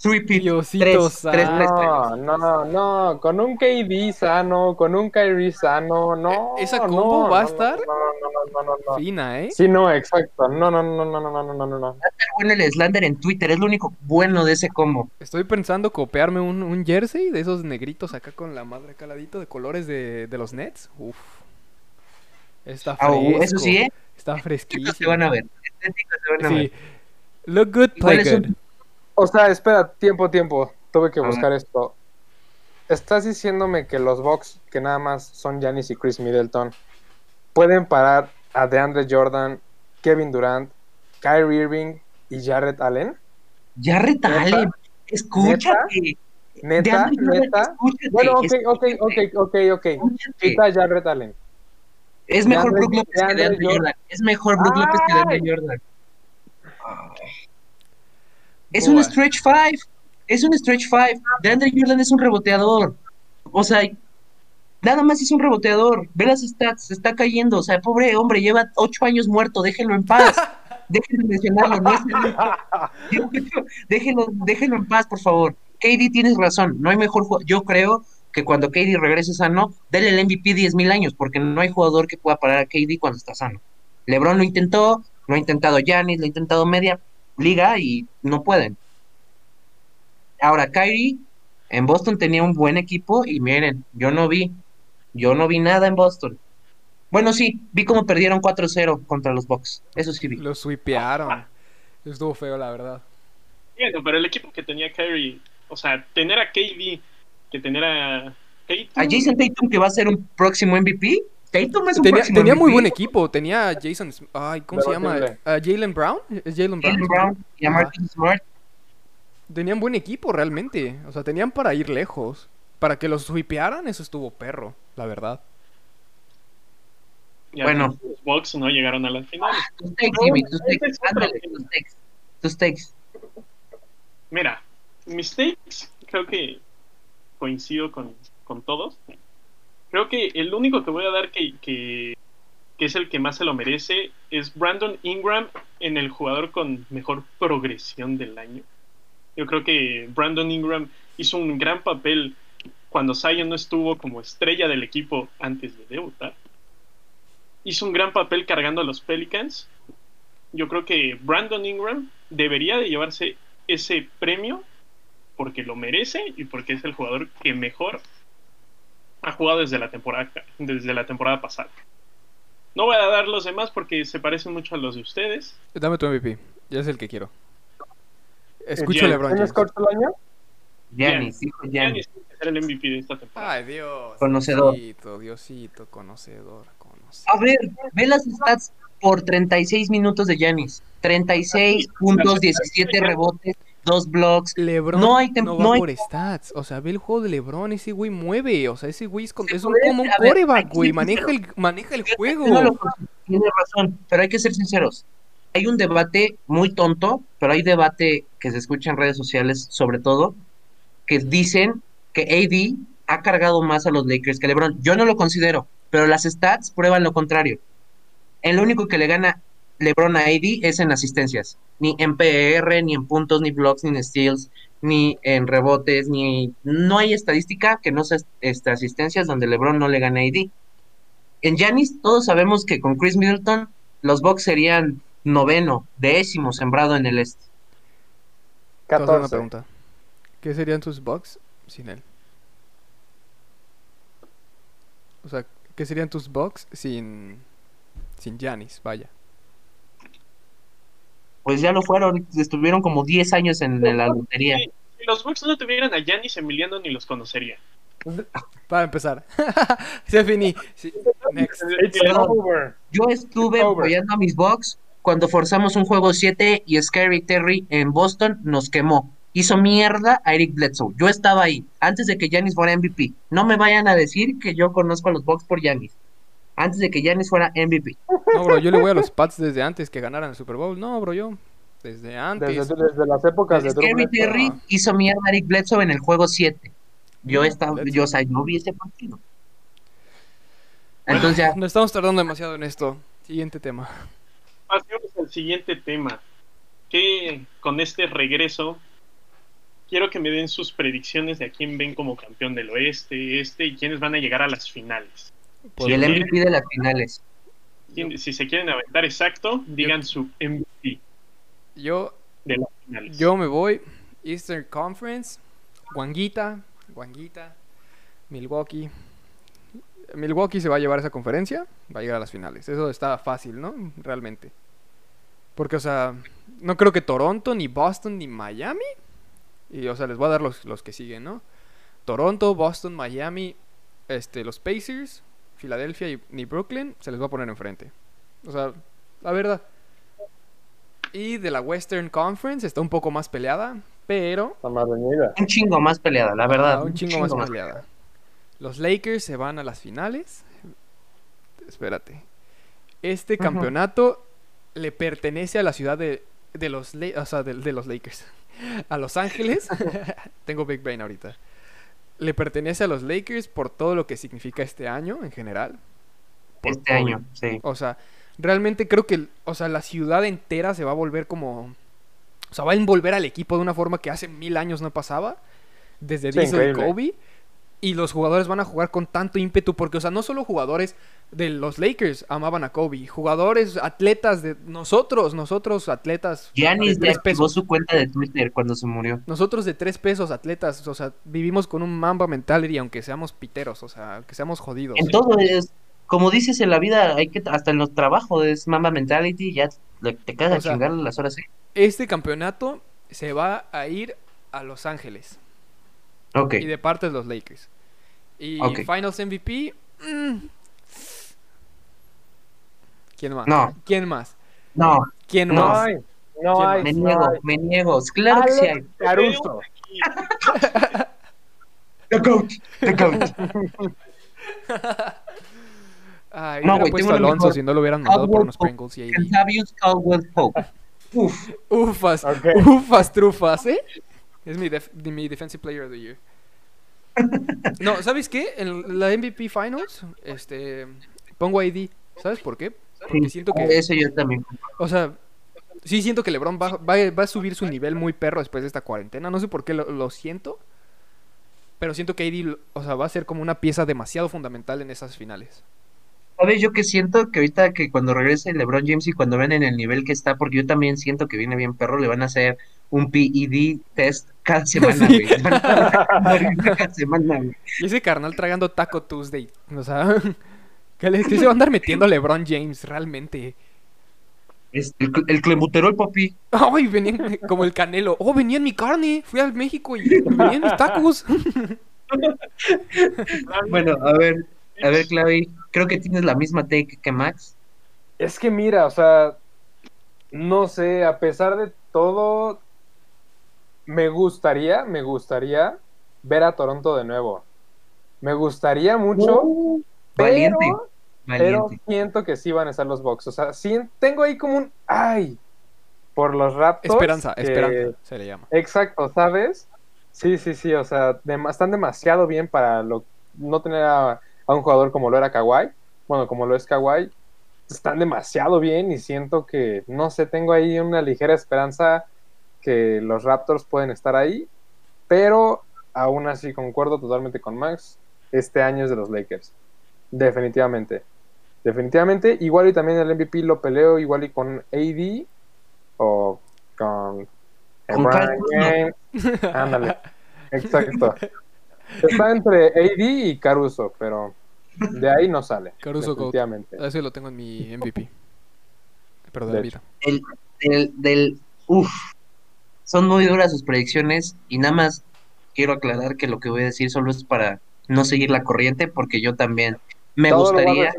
[SPEAKER 4] Three.
[SPEAKER 3] Tres, tres, tres,
[SPEAKER 2] no, no, no, con un KD sano, con un Kyrie sano, no.
[SPEAKER 4] ¿Esa combo va a estar?
[SPEAKER 2] No, no, no, no,
[SPEAKER 4] Fina, ¿eh?
[SPEAKER 2] Sí, no, exacto. No, no, no, no, no, no, no, no. Va a estar
[SPEAKER 3] bueno el Slander en Twitter, es lo único bueno de ese combo.
[SPEAKER 4] Estoy pensando copiarme un, un jersey de esos negritos acá con la madre caladito de colores de, de los Nets. Uf. Está fresco.
[SPEAKER 3] Eso sí, ¿eh?
[SPEAKER 4] Está fresquísimo.
[SPEAKER 3] Se van a ver. Se van a
[SPEAKER 4] sí.
[SPEAKER 3] ver.
[SPEAKER 4] Look good, play good.
[SPEAKER 2] O sea, espera, tiempo, tiempo. Tuve que buscar esto. Estás diciéndome que los Bucks, que nada más son Giannis y Chris Middleton, pueden parar a DeAndre Jordan, Kevin Durant, Kyrie Irving y Jared Allen?
[SPEAKER 3] Jarrett
[SPEAKER 2] ¿Neta?
[SPEAKER 3] Allen, escúchate.
[SPEAKER 2] ¿Neta?
[SPEAKER 3] Jordan,
[SPEAKER 2] ¿Neta?
[SPEAKER 3] escúchate,
[SPEAKER 2] Bueno, ok, ok, ok, ok, ok. Quita Jared Allen.
[SPEAKER 3] Es mejor
[SPEAKER 2] DeAndre-
[SPEAKER 3] Brook López que
[SPEAKER 2] DeAndre Jordan.
[SPEAKER 3] Es mejor Brook López que DeAndre. Jordan. Es un stretch five. Es un stretch five. DeAndre Jordan es un reboteador. O sea, nada más es un reboteador. Ve las stats, se está cayendo. O sea, pobre hombre, lleva ocho años muerto. Déjenlo en paz. Déjenlo mencionarlo. No es déjenlo, déjenlo en paz, por favor. KD tienes razón. No hay mejor jugador. Yo creo que cuando KD regrese sano, dele el MVP 10.000 años, porque no hay jugador que pueda parar a KD cuando está sano. LeBron lo intentó, lo ha intentado Giannis, lo ha intentado media liga y no pueden. Ahora, Kyrie en Boston tenía un buen equipo y miren, yo no vi, yo no vi nada en Boston. Bueno, sí, vi cómo perdieron 4-0 contra los Bucks. Eso sí vi.
[SPEAKER 4] Lo sweepearon. Estuvo feo, la verdad.
[SPEAKER 1] Bueno, pero el equipo que tenía Kyrie, o sea, tener a KD, que tener a Tatum,
[SPEAKER 3] A Jason Tatum que va a ser un próximo MVP. Tatum es un
[SPEAKER 4] Tenía,
[SPEAKER 3] próximo
[SPEAKER 4] tenía muy buen equipo. Tenía a Jason. Ay, ¿cómo se llama?
[SPEAKER 2] Debatible.
[SPEAKER 4] ¿A Jalen Brown? ¿Es Jalen Brown?
[SPEAKER 3] Jalen Brown y a. Marcus Smart.
[SPEAKER 4] Tenían buen equipo realmente. O sea, tenían para ir lejos. Para que los sweepearan, eso estuvo perro, la verdad.
[SPEAKER 1] y
[SPEAKER 3] bueno.
[SPEAKER 1] los Bucks no llegaron a las finales.
[SPEAKER 3] Tus takes, Jimmy, tus
[SPEAKER 1] Ese
[SPEAKER 3] takes.
[SPEAKER 1] es otro
[SPEAKER 3] Ándale,
[SPEAKER 1] tema.
[SPEAKER 3] tus takes. Tus takes.
[SPEAKER 1] Mira, mis takes creo que coincido con, con todos. Creo que el único que voy a dar que, que, es el que más se lo merece es Brandon Ingram en el jugador con mejor progresión del año. Yo creo que Brandon Ingram hizo un gran papel cuando Zion no estuvo como estrella del equipo antes de debutar. Hizo un gran papel cargando a los Pelicans. Yo creo que Brandon Ingram debería de llevarse ese premio porque lo merece y porque es el jugador que mejor ha jugado desde la temporada desde la temporada pasada. No voy a dar los demás porque se parecen mucho a los de ustedes.
[SPEAKER 4] Dame tu MVP. Ya es el que quiero. Escucho
[SPEAKER 1] Giannis.
[SPEAKER 4] LeBron
[SPEAKER 2] ¿Quién
[SPEAKER 4] James.
[SPEAKER 2] año?
[SPEAKER 3] Giannis, dijo
[SPEAKER 1] Giannis ser el MVP de esta temporada.
[SPEAKER 4] Ay, Dios.
[SPEAKER 3] Conocedor.
[SPEAKER 4] Diosito, Diosito, conocedor, conocedor.
[SPEAKER 3] A ver, ve las stats por 36 minutos de Giannis. 36 puntos, 17 rebotes, 2 blocks.
[SPEAKER 4] LeBron
[SPEAKER 3] No hay
[SPEAKER 4] va
[SPEAKER 3] no hay-
[SPEAKER 4] por stats. O sea, ve el juego de LeBron, ese güey mueve. O sea, ese güey es, con- es un, como un coreback, güey. Maneja el, maneja el juego.
[SPEAKER 3] Lo Tiene razón, pero hay que ser sinceros. Hay un debate muy tonto, pero hay debate que se escucha en redes sociales, sobre todo, que dicen que AD ha cargado más a los Lakers que LeBron. Yo no lo considero, pero las stats prueban lo contrario. En lo único que le gana LeBron a AD es en asistencias. Ni en PER, ni en puntos, ni blocks, ni en steals, ni en rebotes, ni... No hay estadística que no sea este, asistencias donde LeBron no le gane a AD. En Giannis todos sabemos que con Chris Middleton los Bucks serían noveno, décimo sembrado en el este.
[SPEAKER 4] Te voy a hacer una
[SPEAKER 2] 14.
[SPEAKER 4] pregunta. ¿Qué serían tus Bucks sin él? O sea, ¿qué serían tus Bucks sin sin Giannis? Vaya.
[SPEAKER 3] Pues ya lo fueron, estuvieron como 10 años en la lotería.
[SPEAKER 1] Si, si los Bucks no tuvieran a Giannis, Emiliano ni los conocería.
[SPEAKER 4] Para empezar. Se finí. Sí, Next.
[SPEAKER 2] It's over.
[SPEAKER 3] Yo estuve apoyando a mis Bucks cuando forzamos un juego 7 y Scary Terry en Boston nos quemó. Hizo mierda a Eric Bledsoe. Yo estaba ahí, antes de que Giannis fuera MVP. No me vayan a decir que yo conozco a los Bucks por Giannis. Antes de que Giannis fuera MVP.
[SPEAKER 4] No, bro, yo le voy a los Pats desde antes que ganaran el Super Bowl. No, bro, yo. Desde antes.
[SPEAKER 2] Desde, desde las épocas de Drew
[SPEAKER 3] Scary
[SPEAKER 2] Bledsoe.
[SPEAKER 3] Terry hizo mierda a Eric Bledsoe en el juego 7. Yo estaba,
[SPEAKER 4] let's
[SPEAKER 3] yo, o sea, yo vi ese partido. Entonces ya,
[SPEAKER 4] No estamos tardando demasiado en esto. Siguiente tema.
[SPEAKER 1] Pasemos al siguiente tema. Que con este regreso, quiero que me den sus predicciones de a quién ven como campeón del oeste, este y quiénes van a llegar a las finales.
[SPEAKER 3] Y el MVP de las finales.
[SPEAKER 1] Si se quieren aventar exacto, digan su MVP
[SPEAKER 4] Yo,
[SPEAKER 1] de las finales.
[SPEAKER 4] yo me voy. Eastern Conference. Guanguita. Guanguita. Milwaukee. Milwaukee se va a llevar esa conferencia. Va a llegar a las finales. Eso está fácil, ¿no? Realmente. Porque, o sea, no creo que Toronto, ni Boston, ni Miami. Y, o sea, les voy a dar los, los que siguen, ¿no? Toronto, Boston, Miami, este, los Pacers, Filadelfia y ni Brooklyn se les va a poner enfrente. O sea, la verdad. Y de la Western Conference está un poco más peleada, pero
[SPEAKER 2] Está más reñida.
[SPEAKER 3] Un chingo más peleada, la verdad.
[SPEAKER 4] ah, un chingo, más peleada. Los Lakers se van a las finales. Espérate. Este campeonato le pertenece a la ciudad de, de los o sea, de, de los Lakers. A Los Ángeles. Tengo Big Brain ahorita. Le pertenece a los Lakers por todo lo que significa este año en general. por
[SPEAKER 3] Este
[SPEAKER 4] COVID.
[SPEAKER 3] año, sí.
[SPEAKER 4] O sea, realmente creo que, o sea, la ciudad entera se va a volver como, o sea, va a envolver al equipo de una forma que hace mil años no pasaba, desde
[SPEAKER 2] Sí,
[SPEAKER 4] Diesel y. Kobe, y los jugadores van a jugar con tanto ímpetu porque, o sea, no solo jugadores de los Lakers amaban a Kobe, jugadores, atletas de nosotros, nosotros atletas
[SPEAKER 3] Giannis
[SPEAKER 4] de pesos.
[SPEAKER 3] su cuenta de Twitter cuando se murió.
[SPEAKER 4] Nosotros de tres pesos, atletas, o sea, vivimos con un mamba mentality, aunque seamos piteros, o sea, aunque seamos jodidos.
[SPEAKER 3] En todo es, como dices en la vida, hay que, hasta en los trabajos es mama mentality, ya te quedas
[SPEAKER 4] O
[SPEAKER 3] a
[SPEAKER 4] sea,
[SPEAKER 3] chingar las horas.
[SPEAKER 4] Este campeonato se va a ir a Los Ángeles.
[SPEAKER 3] Ok,
[SPEAKER 4] y de parte de los Lakers. Y
[SPEAKER 3] Ok.
[SPEAKER 4] Finals MVP. mm. ¿Quién más?
[SPEAKER 3] No.
[SPEAKER 4] ¿Quién más?
[SPEAKER 3] no,
[SPEAKER 4] ¿Quién
[SPEAKER 3] No.
[SPEAKER 4] Más?
[SPEAKER 2] hay. No
[SPEAKER 4] ¿Quién
[SPEAKER 2] hay.
[SPEAKER 3] me niego, me niego. Claro que sí hay.
[SPEAKER 2] Caruso.
[SPEAKER 3] The coach, the coach.
[SPEAKER 4] Ay,
[SPEAKER 3] No,
[SPEAKER 4] hubiera
[SPEAKER 3] güey,
[SPEAKER 4] puesto Alonso si no lo hubieran mandado por unos. Pringles y
[SPEAKER 3] Pope. Uf,
[SPEAKER 4] Ufas,
[SPEAKER 2] Ok.
[SPEAKER 4] ufas, trufas, ¿eh? Es mi, def- de- mi Defensive Player of the Year. No, ¿sabes qué? En la MVP Finals, este, pongo a AD. ¿Sabes por qué? Porque
[SPEAKER 3] sí,
[SPEAKER 4] siento que...
[SPEAKER 3] eso yo también.
[SPEAKER 4] O sea, sí siento que LeBron va, va- va a subir su nivel muy perro después de esta cuarentena. No sé por qué lo, lo siento. Pero siento que AD, o sea, va a ser como una pieza demasiado fundamental en esas finales.
[SPEAKER 3] ¿Sabes yo que siento? Que ahorita que cuando regrese LeBron James y cuando ven en el nivel que está, porque yo también siento que viene bien perro, le van a hacer un PED test cada semana, güey. Cada semana, güey.
[SPEAKER 4] Y ese carnal tragando Taco Tuesday. O sea, ¿qué, le, qué se va a andar metiendo LeBron James realmente?
[SPEAKER 3] Es el, el clemuterol, papi.
[SPEAKER 4] Ay, venían como el canelo. Oh, venía en mi carne. Fui al México y venía en mis tacos.
[SPEAKER 3] Bueno, a ver, a ver, Clavi, creo que tienes la misma take que Max.
[SPEAKER 2] Es que mira, o sea, no sé, a pesar de todo, me gustaría, me gustaría ver a Toronto de nuevo. Me gustaría mucho, pero,
[SPEAKER 3] Valiente,
[SPEAKER 2] pero siento que sí van a estar los Bucks. O sea, sí, tengo ahí como un ay por los Raptors.
[SPEAKER 4] Esperanza,
[SPEAKER 2] que-
[SPEAKER 4] esperanza, se le llama.
[SPEAKER 2] Exacto, ¿sabes? Sí, sí, sí, o sea, están demasiado bien para lo, no tener a, a un jugador como lo era Kawhi, bueno, como lo es Kawhi, están demasiado bien y siento que, no sé, tengo ahí una ligera esperanza que los Raptors pueden estar ahí, pero aún así concuerdo totalmente con Max, este año es de los Lakers, definitivamente, definitivamente, igual y también el MVP lo peleo igual y con AD o con. Ándale, exacto. Está entre AD y Caruso, pero de ahí no sale.
[SPEAKER 4] Caruso Goat.
[SPEAKER 2] definitivamente.
[SPEAKER 4] Ese lo tengo en mi MVP. Pero de vida.
[SPEAKER 3] El, del, del, uf, son muy duras sus predicciones y nada más quiero aclarar que lo que voy a decir solo es para no seguir la corriente porque yo también me
[SPEAKER 2] Todo
[SPEAKER 3] gustaría,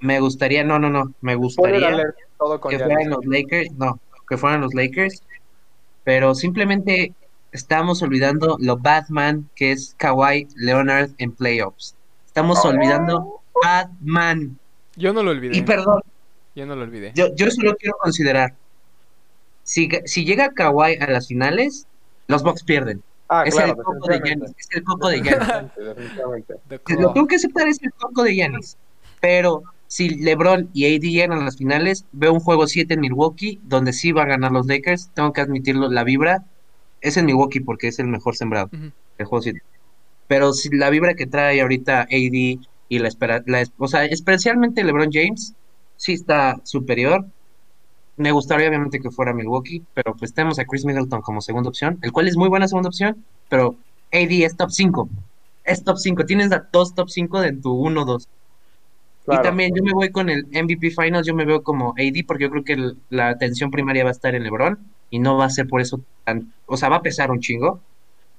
[SPEAKER 3] me gustaría, no, no, no, me gustaría
[SPEAKER 2] todo con
[SPEAKER 3] que
[SPEAKER 2] Giannis.
[SPEAKER 3] fueran los Lakers, no, que fueran los Lakers, pero simplemente estamos olvidando lo Batman que es Kawhi Leonard en playoffs. Estamos
[SPEAKER 2] Oh.
[SPEAKER 3] olvidando Batman.
[SPEAKER 4] Yo no lo olvidé.
[SPEAKER 3] Y perdón,
[SPEAKER 4] Yo no lo olvidé.
[SPEAKER 3] yo, yo solo quiero considerar, si, si llega Kawhi a las finales, los Bucks pierden.
[SPEAKER 2] Ah,
[SPEAKER 3] es
[SPEAKER 2] claro,
[SPEAKER 3] el coco de. Giannis. Es el coco de Giannis. Lo tengo que aceptar, es el coco de Giannis. Pero si LeBron y AD llegan a las finales, veo un juego 7 en Milwaukee, donde sí va a ganar los Lakers. Tengo que admitirlo, la vibra es en Milwaukee porque es el mejor sembrado, juego 7. Pero si la vibra que trae ahorita AD y la espera, la, es- o sea, especialmente LeBron James, sí está superior. Me gustaría obviamente que fuera Milwaukee, pero pues tenemos a Chris Middleton como segunda opción, el cual es muy buena segunda opción, pero AD es top 5. Es top 5. Tienes a dos top 5 de tu 1-2.
[SPEAKER 2] Claro.
[SPEAKER 3] Y también yo me voy con el MVP Finals, yo me veo como AD porque yo creo que el- la atención primaria va a estar en LeBron y no va a ser por eso tan, o sea, va a pesar un chingo,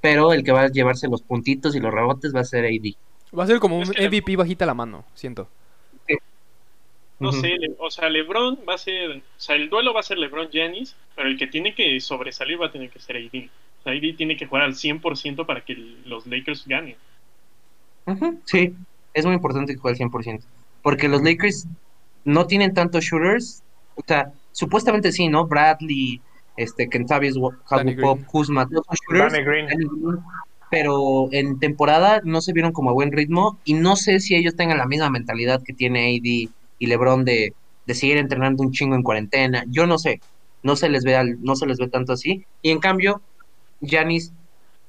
[SPEAKER 3] pero el que va a llevarse los puntitos y los rebotes va a ser AD.
[SPEAKER 4] Va a ser como un
[SPEAKER 1] Es que-
[SPEAKER 4] MVP bajita la mano, siento.
[SPEAKER 1] No
[SPEAKER 3] Ujú.
[SPEAKER 1] sé, Le- o sea, LeBron va a ser, o sea, el duelo va a ser LeBron Janis, pero el que tiene que sobresalir va a tener que ser AD. O sea, AD tiene que jugar al 100% para que los Lakers ganen.
[SPEAKER 3] Sí, es muy importante que juegue al 100%, porque los Lakers no tienen tantos shooters, o sea, supuestamente sí, ¿no? Bradley, este, Kentavious
[SPEAKER 4] Green.
[SPEAKER 3] Kuzma, todos son shooters.
[SPEAKER 2] Danny Green.
[SPEAKER 3] Danny Green, pero en temporada no se vieron como a buen ritmo y no sé si ellos tengan la misma mentalidad que tiene AD y LeBron de, de seguir entrenando un chingo en cuarentena. Yo no sé, no se les ve al- no se les ve tanto así. Y en cambio, Giannis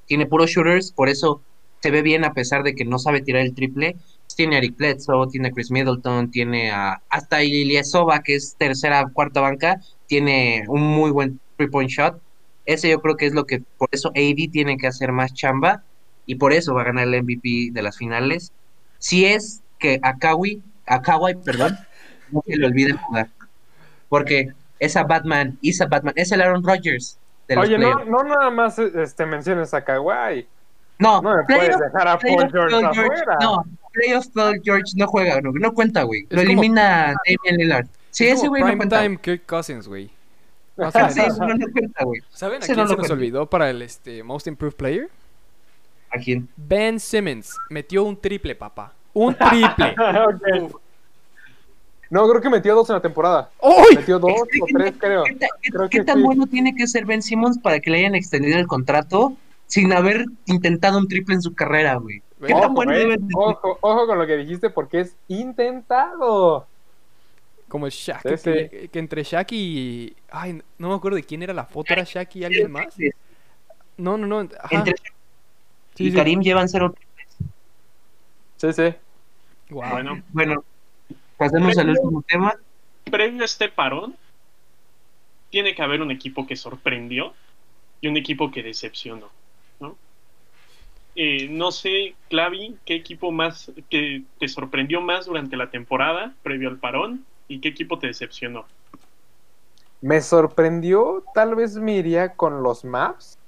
[SPEAKER 3] tiene puros shooters, por eso se ve bien a pesar de que no sabe tirar el triple. Tiene a Eric Bledsoe, tiene a Chris Middleton, tiene a hasta Ilyasova, que es tercera, cuarta banca, tiene un muy buen three-point shot. Ese yo creo que es lo que, por eso AD tiene que hacer más chamba y por eso va a ganar el MVP de las finales. Si es que a Kawhi, a Kawhi, perdón, no se le olvide jugar. Porque esa Batman, esa Batman, es el Aaron Rodgers de los
[SPEAKER 2] Oye, no, no nada más este, menciones a Kawhi.
[SPEAKER 3] No,
[SPEAKER 2] No me puedes dejar a Paul George
[SPEAKER 3] Paul George,
[SPEAKER 2] afuera.
[SPEAKER 3] No, playoff Paul George no juega, no, no cuenta, güey. Lo elimina Damian Lillard. Sí,
[SPEAKER 4] Es
[SPEAKER 3] ese güey no
[SPEAKER 4] prime
[SPEAKER 3] cuenta.
[SPEAKER 4] time Kirk Cousins, güey. Más o
[SPEAKER 3] Sí,
[SPEAKER 4] menos.
[SPEAKER 3] eso no, no cuenta, güey.
[SPEAKER 4] ¿Saben a quién
[SPEAKER 3] no
[SPEAKER 4] se nos olvidó para el este, Most Improved Player?
[SPEAKER 3] ¿A quién?
[SPEAKER 4] Ben Simmons metió un triple, papá. Un triple.
[SPEAKER 2] No, creo que metió dos en la temporada.
[SPEAKER 4] ¡Uy!
[SPEAKER 2] Metió dos o tres, creo.
[SPEAKER 3] ¿Qué, ta- qué-
[SPEAKER 2] Creo
[SPEAKER 3] qué
[SPEAKER 2] que
[SPEAKER 3] tan
[SPEAKER 2] sí.
[SPEAKER 3] bueno tiene que ser Ben Simmons para que le hayan extendido el contrato sin haber intentado un triple en su carrera, güey? ¿Qué
[SPEAKER 4] Ojo,
[SPEAKER 3] tan bueno
[SPEAKER 2] eh,
[SPEAKER 3] debe
[SPEAKER 2] ojo, ojo con lo que dijiste porque es intentado.
[SPEAKER 4] Como el Shaq.
[SPEAKER 2] Sí,
[SPEAKER 4] que, que entre Shaq y. Ay, no me acuerdo de quién era la foto. ¿Era Shaq y alguien más? No, no, no. Ajá.
[SPEAKER 3] Entre
[SPEAKER 4] Sí,
[SPEAKER 3] y
[SPEAKER 4] sí.
[SPEAKER 3] Karim llevan cero.
[SPEAKER 2] Sí, sí.
[SPEAKER 4] Guau.
[SPEAKER 1] Bueno,
[SPEAKER 3] Bueno, pasemos al último tema.
[SPEAKER 1] previo a este parón, tiene que haber un equipo que sorprendió y un equipo que decepcionó. ¿no? Eh, no sé, Clavi, qué equipo más que te sorprendió más durante la temporada previo al parón y qué equipo te decepcionó.
[SPEAKER 2] Me sorprendió, tal vez me iría con los maps.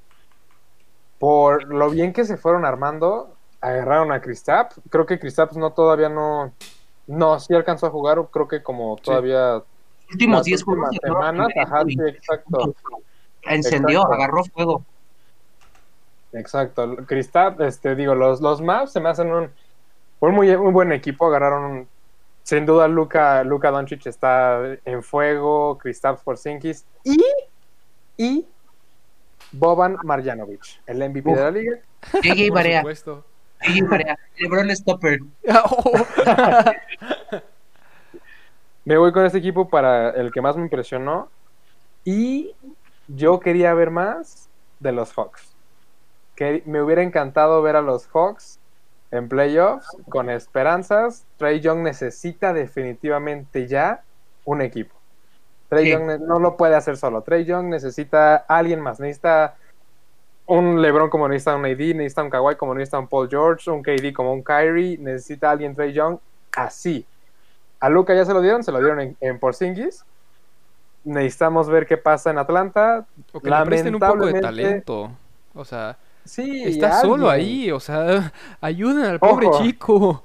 [SPEAKER 2] Por lo bien que se fueron armando, agarraron a Kristaps. Creo que Kristaps no todavía no. No, sí alcanzó a jugar, creo que como todavía.
[SPEAKER 3] Últimos
[SPEAKER 2] las
[SPEAKER 3] 10 juegos.
[SPEAKER 2] semanas, ajá, sí, exacto.
[SPEAKER 3] Encendió,
[SPEAKER 2] Exacto.
[SPEAKER 3] agarró fuego.
[SPEAKER 2] Exacto. Kristaps, este, digo, los, los maps se me hacen un, un muy, muy buen equipo. Agarraron. Sin duda, Luka, Luka Doncic está en fuego, Kristaps Porzingis y. Y. Boban Marjanovic, el MVP
[SPEAKER 3] Uf.
[SPEAKER 2] de la liga.
[SPEAKER 3] JJ
[SPEAKER 4] Por
[SPEAKER 3] Barea. JJ Barea. LeBron Stopper.
[SPEAKER 4] Oh.
[SPEAKER 2] Me voy con este equipo para el que más me impresionó. Y yo quería ver más de los Hawks. Que me hubiera encantado ver a los Hawks en playoffs con esperanzas. Trey Young necesita definitivamente ya un equipo. Trey
[SPEAKER 3] Sí.
[SPEAKER 2] Young no lo puede hacer solo. Trey Young necesita alguien más. Necesita un LeBron como necesita un AD, necesita un Kawhi como necesita un Paul George, un KD como un Kyrie. Necesita alguien Trey Young así. A Luca ya se lo dieron, se lo dieron en, en Porzingis. Necesitamos ver qué pasa en Atlanta.
[SPEAKER 4] O que le presten un poco de talento. O sea,
[SPEAKER 2] Sí,
[SPEAKER 4] está solo
[SPEAKER 2] alguien.
[SPEAKER 4] ahí. O sea, ayuden al pobre
[SPEAKER 2] Ojo.
[SPEAKER 4] chico.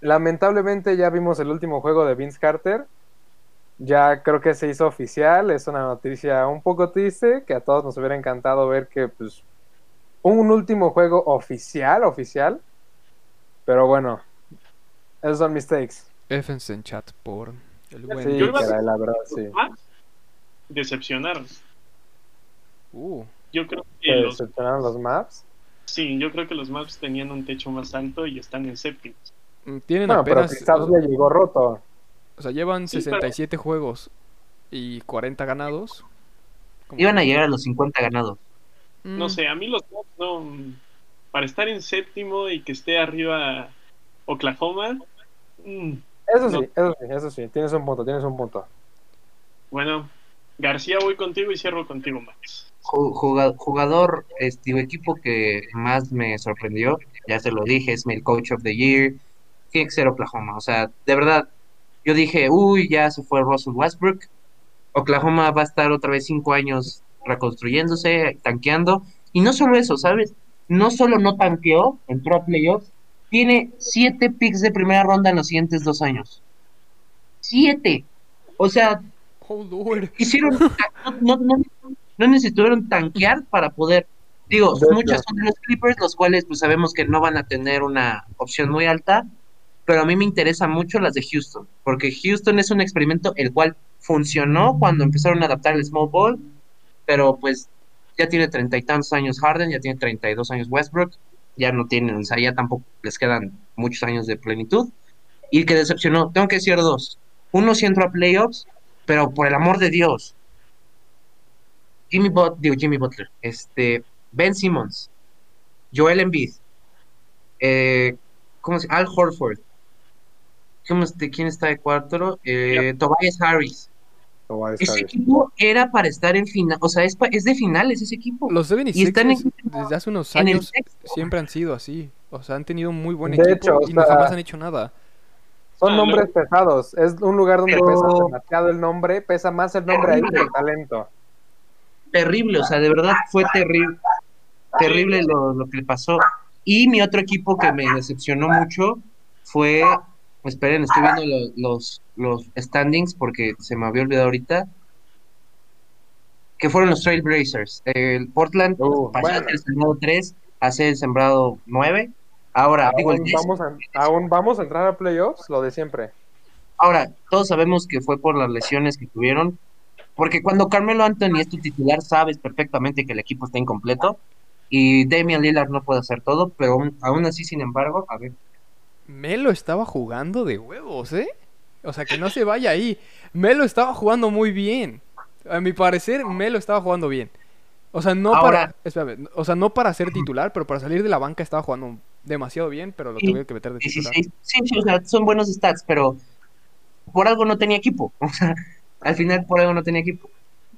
[SPEAKER 2] Lamentablemente ya vimos el último juego de Vince Carter. Ya creo que se hizo oficial. Es una noticia un poco triste que a todos nos hubiera encantado ver que pues un último juego oficial, oficial. Pero bueno, esos son mistakes.
[SPEAKER 4] Fs en chat por el buen.
[SPEAKER 2] Sí, caray, la verdad, sí.
[SPEAKER 1] Decepcionaron.
[SPEAKER 4] Uh,
[SPEAKER 1] Yo creo que los,
[SPEAKER 2] los maps.
[SPEAKER 1] sí, yo creo que los Maps tenían un techo más alto y están en séptimo.
[SPEAKER 4] Mm, Tienen
[SPEAKER 2] Bueno, pero
[SPEAKER 4] apenas.
[SPEAKER 2] quizás le llegó roto.
[SPEAKER 4] O sea, llevan
[SPEAKER 1] Sí, pero-
[SPEAKER 4] 67 juegos y 40 ganados. Como-
[SPEAKER 3] Iban a llegar a los 50 ganados.
[SPEAKER 1] No
[SPEAKER 4] Mm,
[SPEAKER 1] sé, a mí los Maps no. Para estar en séptimo y que esté arriba Oklahoma. mm,
[SPEAKER 2] Eso
[SPEAKER 1] No.
[SPEAKER 2] sí, eso sí, eso sí. Tienes un punto, tienes un punto.
[SPEAKER 1] bueno, García, voy contigo y cierro contigo, Max.
[SPEAKER 3] Ju- juga- Jugador, este, equipo que más me sorprendió, ya te lo dije, es mi Coach of the Year, tiene que ser Oklahoma. O sea, de verdad, yo dije, uy, ya se fue Russell Westbrook. Oklahoma va a estar otra vez cinco años reconstruyéndose, tanqueando. Y no solo eso, ¿sabes? No solo no tanqueó, entró a playoffs, tiene siete picks de primera ronda en los siguientes dos años. Siete. O sea,
[SPEAKER 4] Oh, Lord.
[SPEAKER 3] hicieron no, no, no, no necesitaron tanquear para poder digo
[SPEAKER 2] De
[SPEAKER 3] muchas son de los Clippers los cuales pues sabemos que no van a tener una opción muy alta pero a mí me interesan mucho las de Houston porque Houston es un experimento el cual funcionó cuando empezaron a adaptar el small ball pero pues ya tiene treinta y tantos años Harden ya tiene treinta y dos años Westbrook ya no tienen o sea ya tampoco les quedan muchos años de plenitud. Y que decepcionó tengo que decir dos uno sí entró a playoffs pero por el amor de Dios, Jimmy Butler, digo Jimmy Butler, este, Ben Simmons, Joel Embiid, eh, ¿cómo se Al Horford, ¿cómo este- ¿quién está de cuarto? Eh, Tobias Harris.
[SPEAKER 2] A
[SPEAKER 3] Ese equipo era para estar en final, o sea, es, pa- es de finales ese equipo.
[SPEAKER 4] Los
[SPEAKER 3] Y están
[SPEAKER 4] 76ers
[SPEAKER 3] en-
[SPEAKER 4] desde hace unos años siempre han sido así. O sea, han tenido muy buen
[SPEAKER 2] De
[SPEAKER 4] equipo
[SPEAKER 2] hecho,
[SPEAKER 4] y no
[SPEAKER 2] sea,
[SPEAKER 4] jamás han hecho nada.
[SPEAKER 2] Son
[SPEAKER 1] Ah,
[SPEAKER 2] nombres pesados. Es un lugar donde
[SPEAKER 3] Pero-
[SPEAKER 2] pesa demasiado el nombre. Pesa más el nombre ahí que el talento.
[SPEAKER 3] Terrible, o sea, de verdad fue terrible, terrible lo, lo que le pasó. Y mi otro equipo que me decepcionó mucho fue, esperen, estoy viendo lo- los, los standings porque se me había olvidado ahorita, que fueron los Trailblazers. El Portland
[SPEAKER 2] Uh,
[SPEAKER 3] pasó
[SPEAKER 2] bueno.
[SPEAKER 3] del sembrado 3 a ser el sembrado 9. Ahora, digo, el
[SPEAKER 2] Aún
[SPEAKER 3] 10
[SPEAKER 2] vamos, a, aún vamos a entrar a playoffs, lo de siempre.
[SPEAKER 3] Ahora, todos sabemos que fue por las lesiones que tuvieron, porque cuando Carmelo Anthony es tu titular, sabes perfectamente que el equipo está incompleto y Damian Lillard no puede hacer todo, pero aún, aún así, sin embargo, a ver,
[SPEAKER 4] Melo estaba jugando de huevos, ¿eh? O sea, que no se vaya ahí. Melo estaba jugando muy bien. A mi parecer, Melo estaba jugando bien. O sea, no
[SPEAKER 3] Ahora-
[SPEAKER 4] para. espérame, o sea, no para ser titular, pero para salir de la banca estaba jugando demasiado bien, pero lo
[SPEAKER 3] Sí,
[SPEAKER 4] tuvieron que meter de titular.
[SPEAKER 3] 16, sí, sí, o sea, son buenos stats, pero por algo no tenía equipo, o sea, al final por algo no tenía equipo.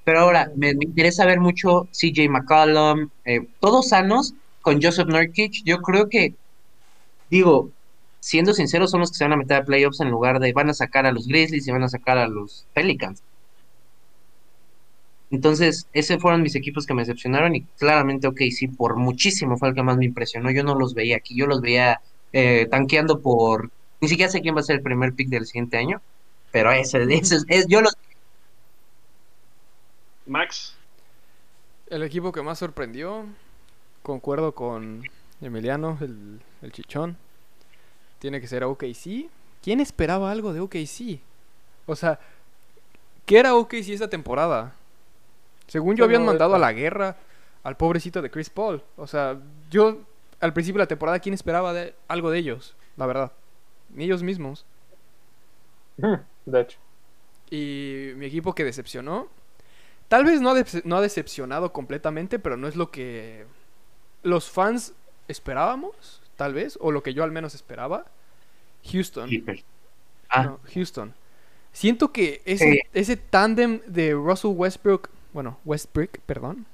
[SPEAKER 3] Pero ahora, me, me interesa ver mucho CJ McCollum, eh, todos sanos, con Joseph Nurkic, yo creo que, digo, siendo sinceros, son los que se van a meter a playoffs en lugar de, van a sacar a los Grizzlies y van a sacar a los Pelicans. Entonces, esos fueron mis equipos que me decepcionaron y claramente, ok, sí, por muchísimo fue el que más me impresionó. Yo no los veía aquí, yo los veía eh, tanqueando por, ni siquiera sé quién va a ser el primer pick del siguiente año, pero ese, ese es, es- yo los,
[SPEAKER 1] Max,
[SPEAKER 4] El equipo que más sorprendió, concuerdo con Emiliano, el, el chichón, tiene que ser OKC. ¿Quién esperaba algo de OKC? O sea, ¿qué era OKC esta temporada? Según yo habían mandado a la guerra al pobrecito de Chris Paul. O sea, yo al principio de la temporada, ¿quién esperaba de, algo de ellos? La verdad. Ni ellos mismos.
[SPEAKER 2] De hecho.
[SPEAKER 4] Y mi equipo que decepcionó. Tal vez no ha, dece- no ha decepcionado completamente, pero no es lo que los fans esperábamos, tal vez, o lo que yo al menos esperaba. Houston.
[SPEAKER 3] Clippers. Ah,
[SPEAKER 4] No, Houston. Siento que ese,
[SPEAKER 3] Sí.
[SPEAKER 4] ese tándem de Russell Westbrook, bueno, Westbrook, perdón,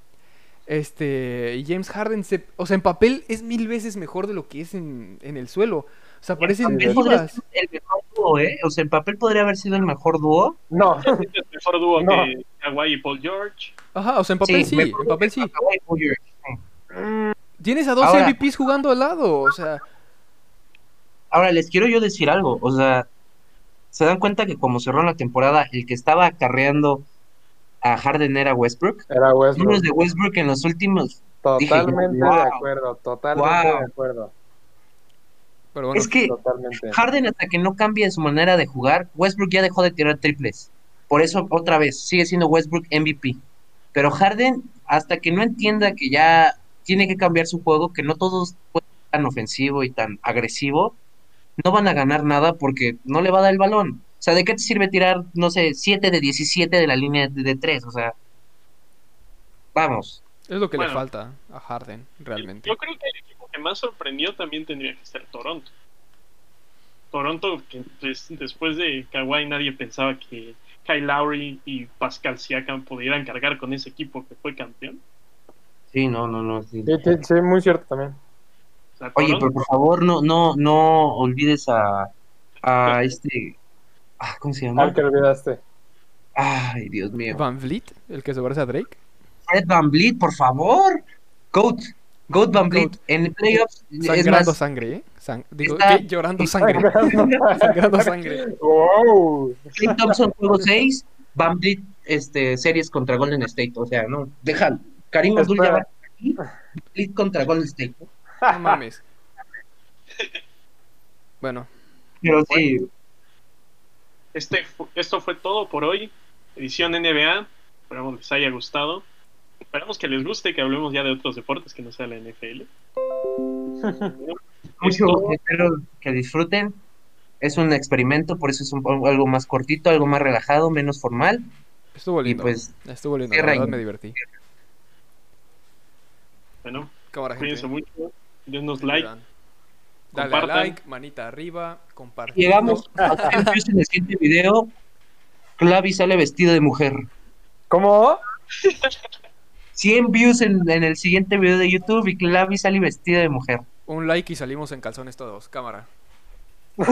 [SPEAKER 4] este, James Harden, se- o sea, en papel es mil veces mejor de lo que es en, en el suelo. O sea,
[SPEAKER 3] ser el mejor dúo, ¿eh? O sea, en papel podría haber sido el mejor dúo.
[SPEAKER 2] No,
[SPEAKER 1] es el mejor dúo
[SPEAKER 2] No.
[SPEAKER 1] que Kawhi y Paul George.
[SPEAKER 4] Ajá, o sea, en papel sí, en papel sí.
[SPEAKER 3] George.
[SPEAKER 4] Tienes a dos
[SPEAKER 3] Ahora-
[SPEAKER 4] MVPs jugando al lado, o sea,
[SPEAKER 3] Ahora, les quiero yo decir algo, o sea, ¿se dan cuenta que como cerró la temporada, el que estaba acarreando a Harden era Westbrook?
[SPEAKER 2] era Westbrook.
[SPEAKER 3] De Westbrook en los últimos...
[SPEAKER 2] Totalmente
[SPEAKER 3] Dije, wow.
[SPEAKER 2] de acuerdo, totalmente
[SPEAKER 3] Wow.
[SPEAKER 2] de acuerdo.
[SPEAKER 4] Pero bueno,
[SPEAKER 3] es que
[SPEAKER 2] Totalmente.
[SPEAKER 3] Harden hasta que no cambie su manera de jugar, Westbrook ya dejó de tirar triples. Por eso, otra vez, sigue siendo Westbrook MVP. Pero Harden, hasta que no entienda que ya tiene que cambiar su juego, que no todos pueden ser tan ofensivo y tan agresivo, no van a ganar nada porque no le va a dar el balón. O sea, ¿de qué te sirve tirar, no sé, 7 de 17 de la línea de, de 3? O sea, vamos.
[SPEAKER 4] Es lo que
[SPEAKER 1] Bueno.
[SPEAKER 4] le falta a Harden, realmente.
[SPEAKER 1] Yo creo que que más sorprendió también tendría que ser Toronto. Toronto, que pues, después de Kawhi nadie pensaba que Kyle Lowry y Pascal Siakam pudieran cargar con ese equipo que fue campeón.
[SPEAKER 3] Sí, no, no, no. sí.
[SPEAKER 2] Sí, sí, sí, muy cierto también.
[SPEAKER 1] O sea,
[SPEAKER 3] Oye, pero por favor, no, no, no olvides a, a este. ah, ¿Cómo se llama?
[SPEAKER 2] Al que olvidaste.
[SPEAKER 3] Ay, Dios mío.
[SPEAKER 4] Van Vliet, el que se parece a Drake.
[SPEAKER 3] Fred Van Vliet, por favor. Goat. Goat Van Vliet.
[SPEAKER 4] Goat.
[SPEAKER 3] En playoffs. Es
[SPEAKER 4] Sangrando
[SPEAKER 3] más,
[SPEAKER 4] sangre, ¿eh? Sang- digo,
[SPEAKER 3] Está-
[SPEAKER 4] ¿qué? Llorando sangre. Sangrando sangre.
[SPEAKER 2] wow.
[SPEAKER 3] Clay Thompson juego 6. Van Vliet, este, series contra Golden State. O sea, no. Deja. Karim Abdul. Jabbar aquí, Vliet contra Golden State.
[SPEAKER 4] No mames. Bueno,
[SPEAKER 3] Pero sí.
[SPEAKER 1] Este, esto fue todo por hoy. Edición NBA. Esperamos les haya gustado. Esperamos que les guste que hablemos ya de otros deportes que no sea la NFL.
[SPEAKER 3] Mucho, espero que disfruten. Es un experimento, por eso es un- algo más cortito, algo más relajado, menos formal.
[SPEAKER 4] estuvo
[SPEAKER 3] Y
[SPEAKER 4] lindo.
[SPEAKER 3] pues,
[SPEAKER 4] estuvo lindo, la verdad me divertí.
[SPEAKER 1] Bueno,
[SPEAKER 4] Cámara, gente.
[SPEAKER 1] cuídense mucho. Denos like.
[SPEAKER 4] Dale
[SPEAKER 1] compartan.
[SPEAKER 4] like, manita arriba, compartir.
[SPEAKER 3] llegamos a 100 views en el siguiente video. Clavi sale vestido de mujer.
[SPEAKER 2] ¿Cómo?
[SPEAKER 3] 100 views en, en el siguiente video de YouTube y Clavi sale vestida de mujer.
[SPEAKER 4] Un like y salimos en calzones todos. Cámara.
[SPEAKER 3] Uy,